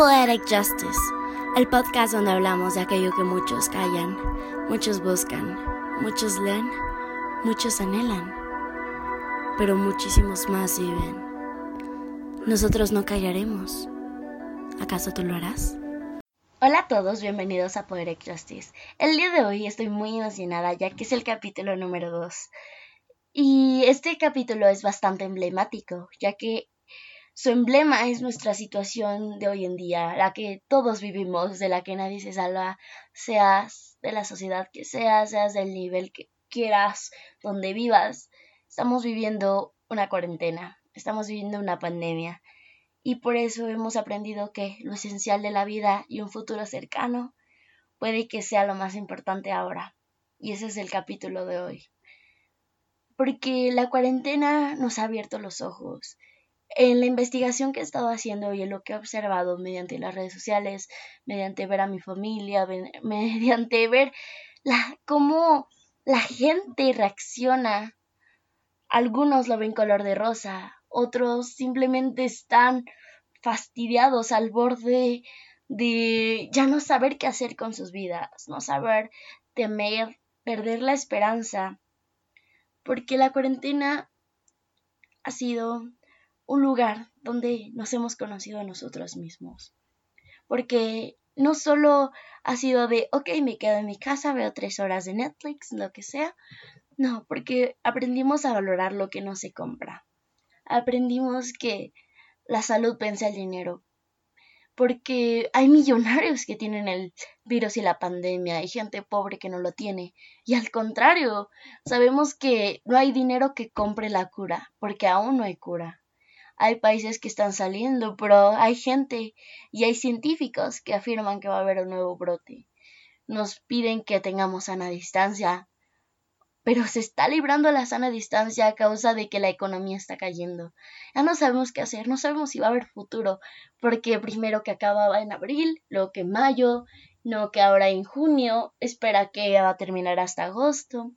Poetic Justice, el podcast donde hablamos de aquello que muchos callan, muchos buscan, muchos leen, muchos anhelan, pero muchísimos más viven. Nosotros no callaremos. ¿Acaso tú lo harás? Hola a todos, bienvenidos a Poetic Justice. El día de hoy estoy muy emocionada ya que es el capítulo número 2. Y este capítulo es bastante emblemático, ya que su emblema es nuestra situación de hoy en día, la que todos vivimos, de la que nadie se salva, seas de la sociedad que seas, seas del nivel que quieras, donde vivas. Estamos viviendo una cuarentena, estamos viviendo una pandemia y por eso hemos aprendido que lo esencial de la vida y un futuro cercano puede que sea lo más importante ahora. Y ese es el capítulo de hoy. Porque la cuarentena nos ha abierto los ojos en la investigación que he estado haciendo y en lo que he observado mediante las redes sociales, mediante ver a mi familia, mediante ver la, cómo la gente reacciona, algunos lo ven color de rosa, otros simplemente están fastidiados al borde de ya no saber qué hacer con sus vidas, no saber temer, perder la esperanza, porque la cuarentena ha sido un lugar donde nos hemos conocido a nosotros mismos. Porque no solo ha sido de, ok, me quedo en mi casa, veo tres horas de Netflix, lo que sea. No, porque aprendimos a valorar lo que no se compra. Aprendimos que la salud vence al dinero. Porque hay millonarios que tienen el virus y la pandemia, hay gente pobre que no lo tiene. Y al contrario, sabemos que no hay dinero que compre la cura, porque aún no hay cura hay países que están saliendo, pero hay gente y hay científicos que afirman que va a haber un nuevo brote. Nos piden que tengamos sana distancia, pero se está librando la sana distancia a causa de que la economía está cayendo. Ya no sabemos qué hacer, no sabemos si va a haber futuro, porque primero que acababa en abril, luego que en mayo, no que ahora en junio, espera que va a terminar hasta agosto.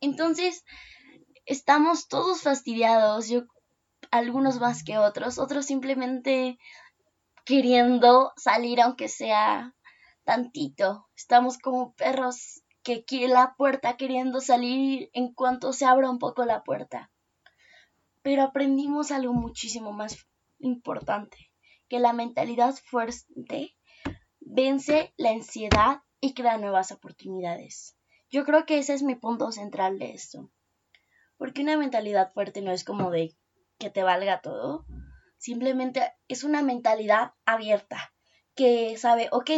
Entonces, estamos todos fastidiados. Yo algunos más que otros, otros simplemente queriendo salir aunque sea tantito. Estamos como perros que quieren la puerta queriendo salir en cuanto se abra un poco la puerta. Pero aprendimos algo muchísimo más importante, que la mentalidad fuerte vence la ansiedad y crea nuevas oportunidades. Yo creo que ese es mi punto central de esto. Porque una mentalidad fuerte no es como de que te valga todo. Simplemente es una mentalidad abierta que sabe, ok,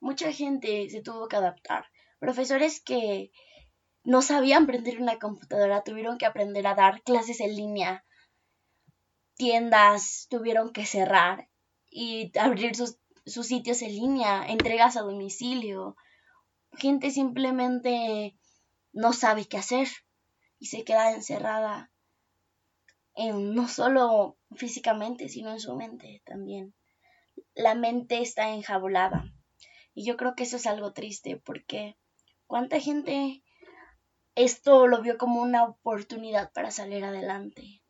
mucha gente se tuvo que adaptar. Profesores que no sabían prender una computadora tuvieron que aprender a dar clases en línea. Tiendas tuvieron que cerrar y abrir sus, sus sitios en línea, entregas a domicilio. Gente simplemente no sabe qué hacer y se queda encerrada no solo físicamente, sino en su mente también. La mente está enjabulada. Y yo creo que eso es algo triste porque cuánta gente esto lo vio como una oportunidad para salir adelante.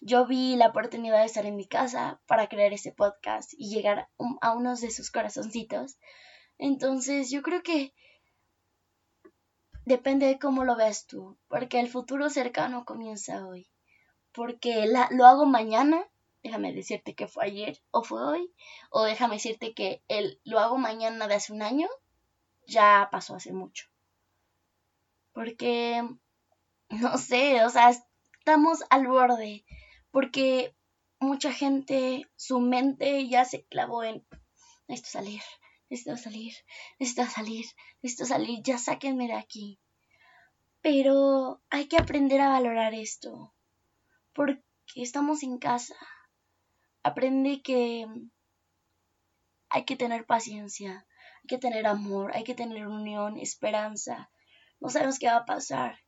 Yo vi la oportunidad de estar en mi casa para crear ese podcast y llegar a unos de sus corazoncitos. Entonces yo creo que depende de cómo lo ves tú, porque el futuro cercano comienza hoy porque lo hago mañana, déjame decirte que fue ayer o fue hoy, o déjame decirte que el, lo hago mañana de hace un año, ya pasó hace mucho. Porque, no sé, o sea, estamos al borde, porque mucha gente, su mente ya se clavó en, necesito salir, necesito salir, necesito salir, necesito salir, ya sáquenme de aquí. Pero hay que aprender a valorar esto porque estamos en casa. Aprende que hay que tener paciencia, hay que tener amor, hay que tener unión, esperanza. No sabemos qué va a pasar.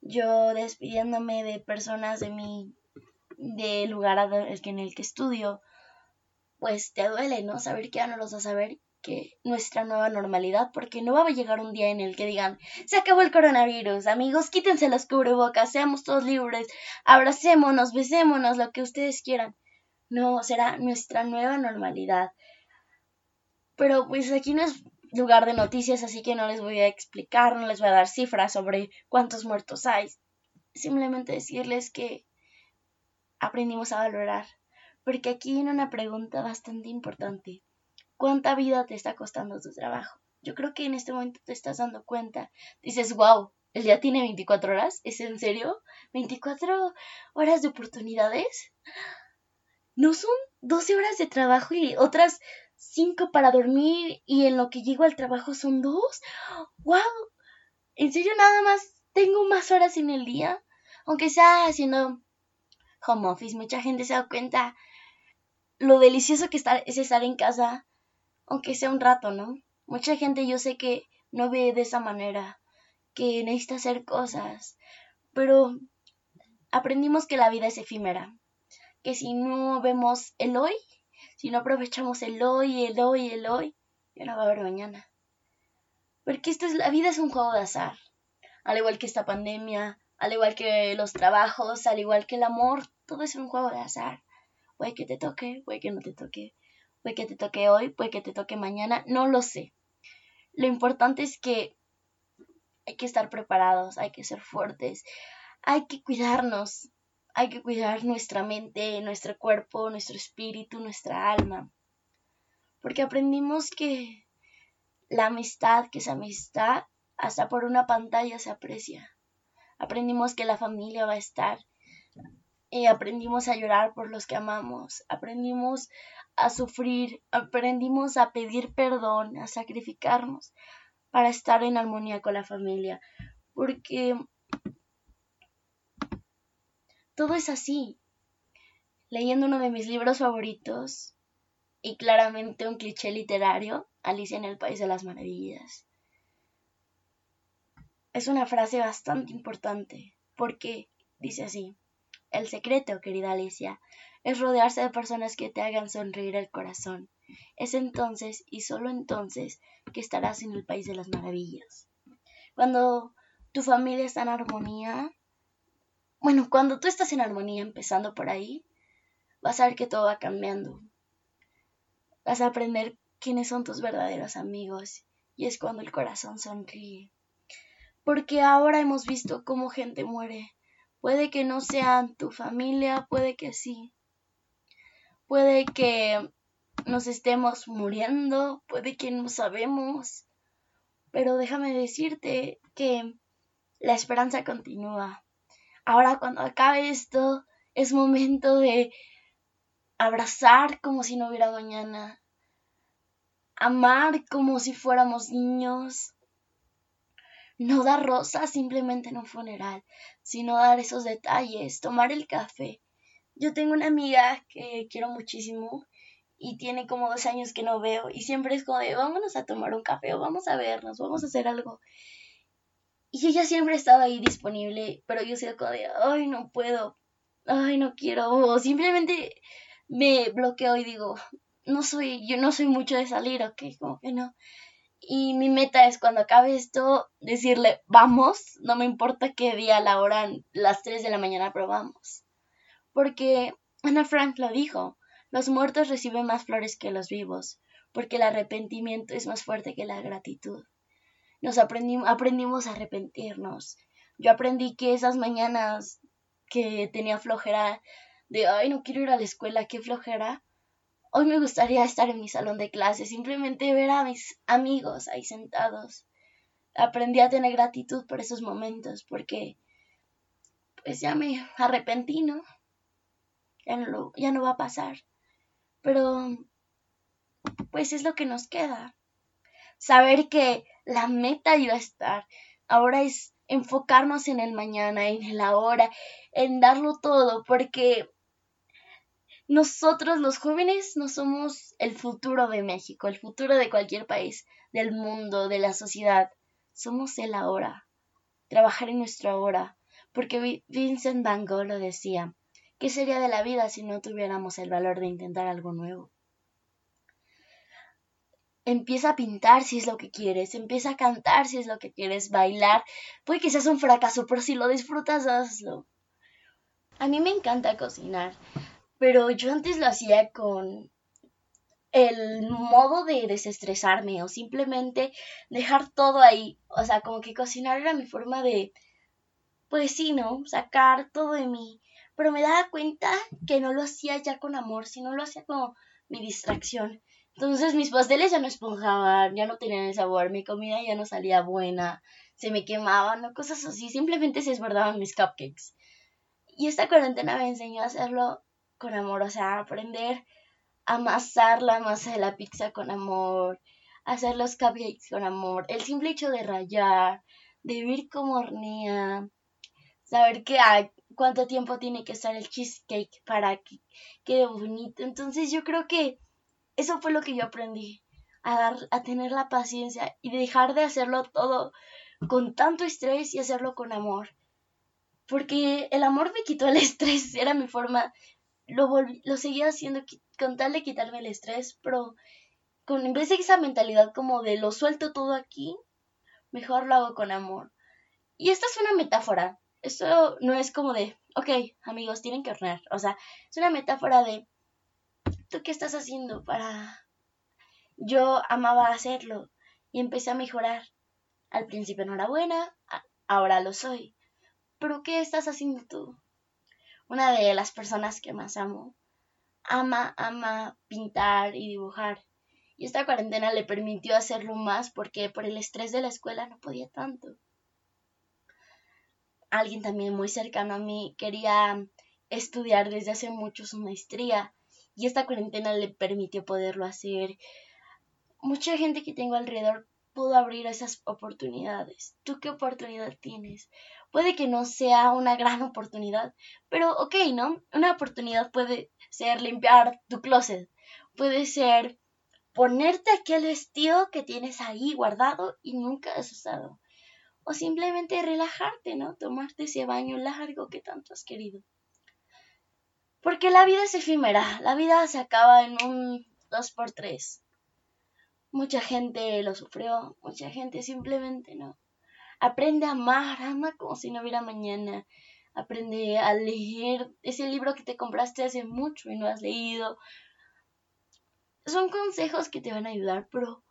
Yo despidiéndome de personas de mi del lugar en el que estudio, pues te duele, ¿no? Saber que ya no los vas a ver que nuestra nueva normalidad, porque no va a llegar un día en el que digan, se acabó el coronavirus, amigos, quítense las cubrebocas, seamos todos libres, abracémonos, besémonos, lo que ustedes quieran. no será nuestra nueva normalidad. Pero pues aquí no es lugar de noticias, así que no les voy a explicar, no les voy a dar cifras sobre cuántos muertos hay. Simplemente decirles que aprendimos a valorar. Porque aquí viene una pregunta bastante importante. ¿Cuánta vida te está costando tu trabajo? Yo creo que en este momento te estás dando cuenta. Dices, wow, el día tiene 24 horas. ¿Es en serio? ¿24 horas de oportunidades? ¿No son 12 horas de trabajo y otras 5 para dormir y en lo que llego al trabajo son 2? ¡Wow! ¿En serio nada más tengo más horas en el día? Aunque sea haciendo home office, mucha gente se da cuenta lo delicioso que es estar en casa, aunque sea un rato, ¿no? Mucha gente yo sé que no ve de esa manera, que necesita hacer cosas, pero aprendimos que la vida es efímera, que si no vemos el hoy, si no aprovechamos el hoy, el hoy, el hoy, ya no va a haber mañana. Porque esto es, la vida es un juego de azar, al igual que esta pandemia, al igual que los trabajos, al igual que el amor, todo es un juego de azar. Puede que te toque, puede que no te toque, puede que te toque hoy, puede que te toque mañana, no lo sé. Lo importante es que hay que estar preparados, hay que ser fuertes, hay que cuidarnos, hay que cuidar nuestra mente, nuestro cuerpo, nuestro espíritu, nuestra alma. Porque aprendimos que la amistad, que esa amistad, hasta por una pantalla se aprecia. Aprendimos que la familia va a estar. Y aprendimos a llorar por los que amamos. Aprendimos a sufrir. Aprendimos a pedir perdón, a sacrificarnos para estar en armonía con la familia. Porque todo es así. Leyendo uno de mis libros favoritos, y claramente un cliché literario, Alicia en el País de las Maravillas es una frase bastante importante, porque dice así, el secreto, querida Alicia, es rodearse de personas que te hagan sonreír el corazón. Es entonces y solo entonces que estarás en el país de las maravillas. Cuando tu familia está en armonía, bueno, cuando tú estás en armonía empezando por ahí, vas a ver que todo va cambiando. Vas a aprender quiénes son tus verdaderos amigos y es cuando el corazón sonríe porque ahora hemos visto cómo gente muere. Puede que no sean tu familia, puede que sí. Puede que nos estemos muriendo, puede que no sabemos. Pero déjame decirte que la esperanza continúa. Ahora cuando acabe esto, es momento de abrazar como si no hubiera mañana. Amar como si fuéramos niños no dar rosas simplemente en un funeral, sino dar esos detalles, tomar el café. Yo tengo una amiga que quiero muchísimo y tiene como dos años que no veo y siempre es como de vámonos a tomar un café o vamos a vernos, vamos a hacer algo. Y ella siempre ha estado ahí disponible, pero yo soy como de, ay, no puedo, ay, no quiero, o simplemente me bloqueo y digo, no soy, yo no soy mucho de salir, ok, como que no. Y mi meta es cuando acabe esto decirle, vamos, no me importa qué día, la hora, las 3 de la mañana, pero vamos. Porque Ana Frank lo dijo, los muertos reciben más flores que los vivos, porque el arrepentimiento es más fuerte que la gratitud. Nos aprendimos, aprendimos a arrepentirnos. Yo aprendí que esas mañanas que tenía flojera de, ay, no quiero ir a la escuela, qué flojera, Hoy me gustaría estar en mi salón de clases, simplemente ver a mis amigos ahí sentados. Aprendí a tener gratitud por esos momentos porque pues ya me arrepentí, ¿no? Ya no, ya no va a pasar. Pero pues es lo que nos queda. Saber que la meta iba a estar. Ahora es enfocarnos en el mañana, en el ahora, en darlo todo, porque nosotros los jóvenes no somos el futuro de México, el futuro de cualquier país, del mundo, de la sociedad. Somos el ahora. Trabajar en nuestro ahora. Porque Vincent Van Gogh lo decía. ¿Qué sería de la vida si no tuviéramos el valor de intentar algo nuevo? Empieza a pintar si es lo que quieres, empieza a cantar si es lo que quieres, bailar. Puede que seas un fracaso, pero si lo disfrutas, hazlo. A mí me encanta cocinar Pero yo antes lo hacía con el modo de desestresarme o simplemente dejar todo ahí. O sea, como que cocinar era mi forma de, pues sí, ¿no? Sacar todo de mí. Pero me daba cuenta que no lo hacía ya con amor, sino lo hacía como mi distracción. Entonces mis pasteles ya no esponjaban, ya no tenían el sabor, mi comida ya no salía buena, se me quemaban o cosas así, simplemente se desbordaban mis cupcakes. Y esta cuarentena me enseñó a hacerlo con amor, o sea, aprender a amasar la masa de la pizza con amor, hacer los cupcakes con amor, el simple hecho de rayar, de ver cómo hornea, saber que hay, cuánto tiempo tiene que estar el cheesecake para que quede bonito. Entonces yo creo que eso fue lo que yo aprendí, a, dar, a tener la paciencia y dejar de hacerlo todo con tanto estrés y hacerlo con amor. Porque el amor me quitó el estrés, era mi forma, lo, lo seguía haciendo con tal de quitarme el estrés, pero con, en vez de esa mentalidad como de lo suelto todo aquí, mejor lo hago con amor. Y esta es una metáfora, esto no es como de, ok, amigos, tienen que hornear, o sea, es una metáfora de, ¿tú qué estás haciendo para...? Yo amaba hacerlo y empecé a mejorar. Al principio no era buena, ahora lo soy. Pero ¿qué estás haciendo tú? Una de las personas que más amo ama, ama pintar y dibujar. Y esta cuarentena le permitió hacerlo más porque por el estrés de la escuela no podía tanto. Alguien también muy cercano a mí quería estudiar desde hace mucho su maestría y esta cuarentena le permitió poderlo hacer. Mucha gente que tengo alrededor pudo abrir esas oportunidades. ¿Tú qué oportunidad tienes? Puede que no sea una gran oportunidad, pero ok, ¿no? Una oportunidad puede ser limpiar tu closet, puede ser ponerte aquel vestido que tienes ahí guardado y nunca has usado, o simplemente relajarte, ¿no? Tomarte ese baño largo que tanto has querido. Porque la vida es efímera, la vida se acaba en un dos por tres. Mucha gente lo sufrió, mucha gente simplemente no. Aprende a amar, ama como si no hubiera mañana. Aprende a leer ese libro que te compraste hace mucho y no has leído. Son consejos que te van a ayudar, pero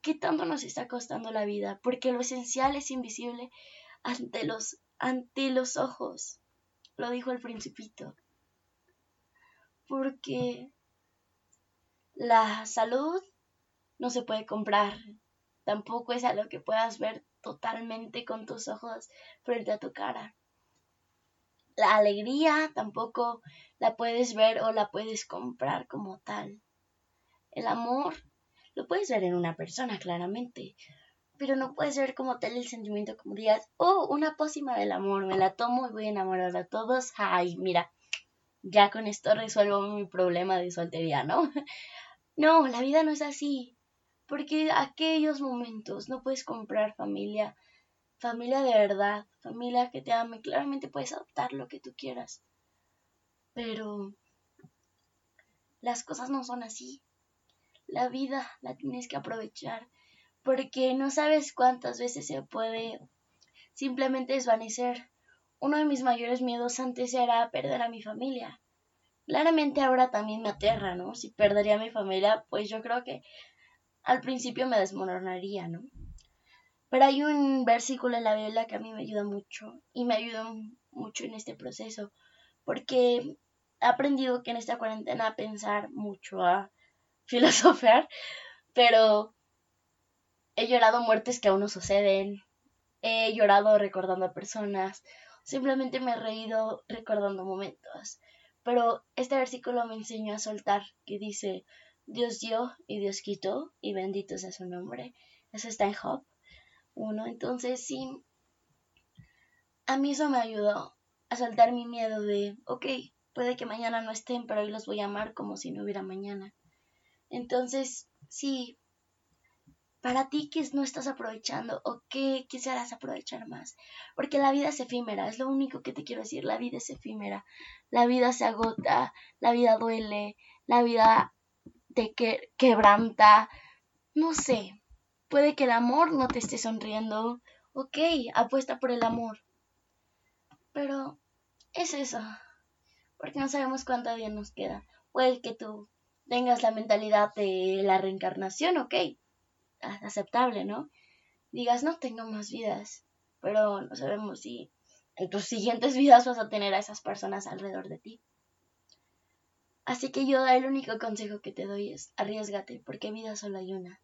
¿qué tanto nos está costando la vida? Porque lo esencial es invisible ante los, ante los ojos. Lo dijo el principito porque la salud no se puede comprar, tampoco es algo que puedas ver totalmente con tus ojos frente a tu cara. La alegría tampoco la puedes ver o la puedes comprar como tal. El amor lo puedes ver en una persona, claramente, pero no puedes ver como tal el sentimiento como digas, oh, una pócima del amor, me la tomo y voy a enamorar a todos. Ay, mira, ya con esto resuelvo mi problema de soltería, ¿no? No, la vida no es así. Porque aquellos momentos no puedes comprar familia, familia de verdad, familia que te ame. Claramente puedes adoptar lo que tú quieras. Pero las cosas no son así. La vida la tienes que aprovechar porque no sabes cuántas veces se puede simplemente desvanecer uno de mis mayores miedos antes era perder a mi familia. Claramente ahora también me aterra, ¿no? Si perdería a mi familia, pues yo creo que al principio me desmoronaría, ¿no? Pero hay un versículo en la Biblia que a mí me ayuda mucho y me ayuda mucho en este proceso, porque he aprendido que en esta cuarentena a pensar mucho, a filosofar, pero he llorado muertes que aún no suceden, he llorado recordando a personas, Simplemente me he reído recordando momentos. Pero este versículo me enseñó a soltar, que dice, Dios dio y Dios quitó, y bendito sea su nombre. Eso está en Job 1. Entonces sí, a mí eso me ayudó a soltar mi miedo de, ok, puede que mañana no estén, pero hoy los voy a amar como si no hubiera mañana. Entonces, sí, para ti que no estás aprovechando o qué quisieras aprovechar más. Porque la vida es efímera, es lo único que te quiero decir, la vida es efímera, la vida se agota, la vida duele, la vida te quebranta, no sé, puede que el amor no te esté sonriendo, ok, apuesta por el amor. Pero es eso, porque no sabemos cuánto día nos queda. Puede que tú tengas la mentalidad de la reencarnación, ok, aceptable, ¿no? Digas, no tengo más vidas, pero no sabemos si en tus siguientes vidas vas a tener a esas personas alrededor de ti. Así que yo el único consejo que te doy es arriesgate, porque vida solo hay una.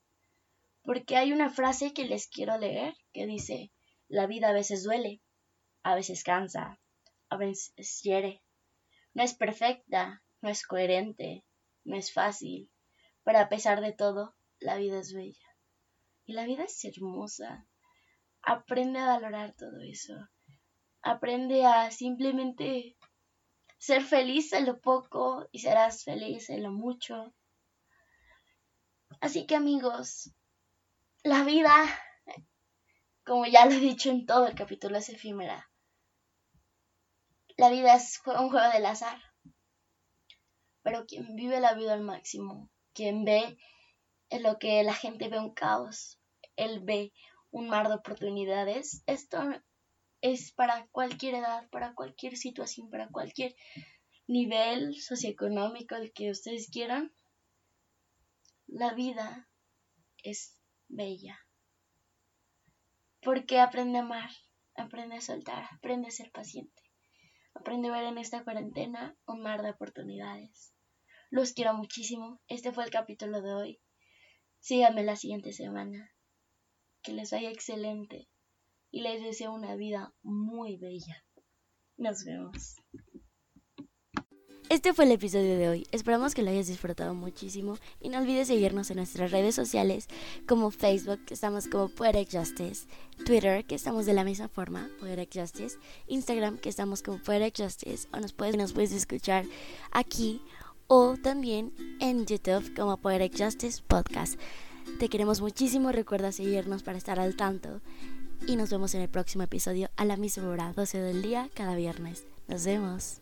Porque hay una frase que les quiero leer que dice, la vida a veces duele, a veces cansa, a veces hiere. No es perfecta, no es coherente, no es fácil, pero a pesar de todo, la vida es bella. Y la vida es hermosa. Aprende a valorar todo eso. Aprende a simplemente ser feliz en lo poco y serás feliz en lo mucho. Así que amigos, la vida, como ya lo he dicho en todo el capítulo, es efímera. La vida es un juego del azar. Pero quien vive la vida al máximo, quien ve en lo que la gente ve un caos, él ve un mar de oportunidades, esto es para cualquier edad, para cualquier situación, para cualquier nivel socioeconómico el que ustedes quieran. La vida es bella. Porque aprende a amar, aprende a soltar, aprende a ser paciente. Aprende a ver en esta cuarentena un mar de oportunidades. Los quiero muchísimo. Este fue el capítulo de hoy. Síganme la siguiente semana. Que les vaya excelente y les deseo una vida muy bella. Nos vemos. Este fue el episodio de hoy. Esperamos que lo hayas disfrutado muchísimo y no olvides seguirnos en nuestras redes sociales como Facebook, que estamos como Poetic Justice, Twitter, que estamos de la misma forma, Poetic Justice, Instagram, que estamos como Poetic Justice, o nos puedes, escuchar aquí o también en YouTube como Poetic Justice Podcast. Te queremos muchísimo, recuerda seguirnos para estar al tanto y nos vemos en el próximo episodio a la misma hora, 12 del día, cada viernes. Nos vemos.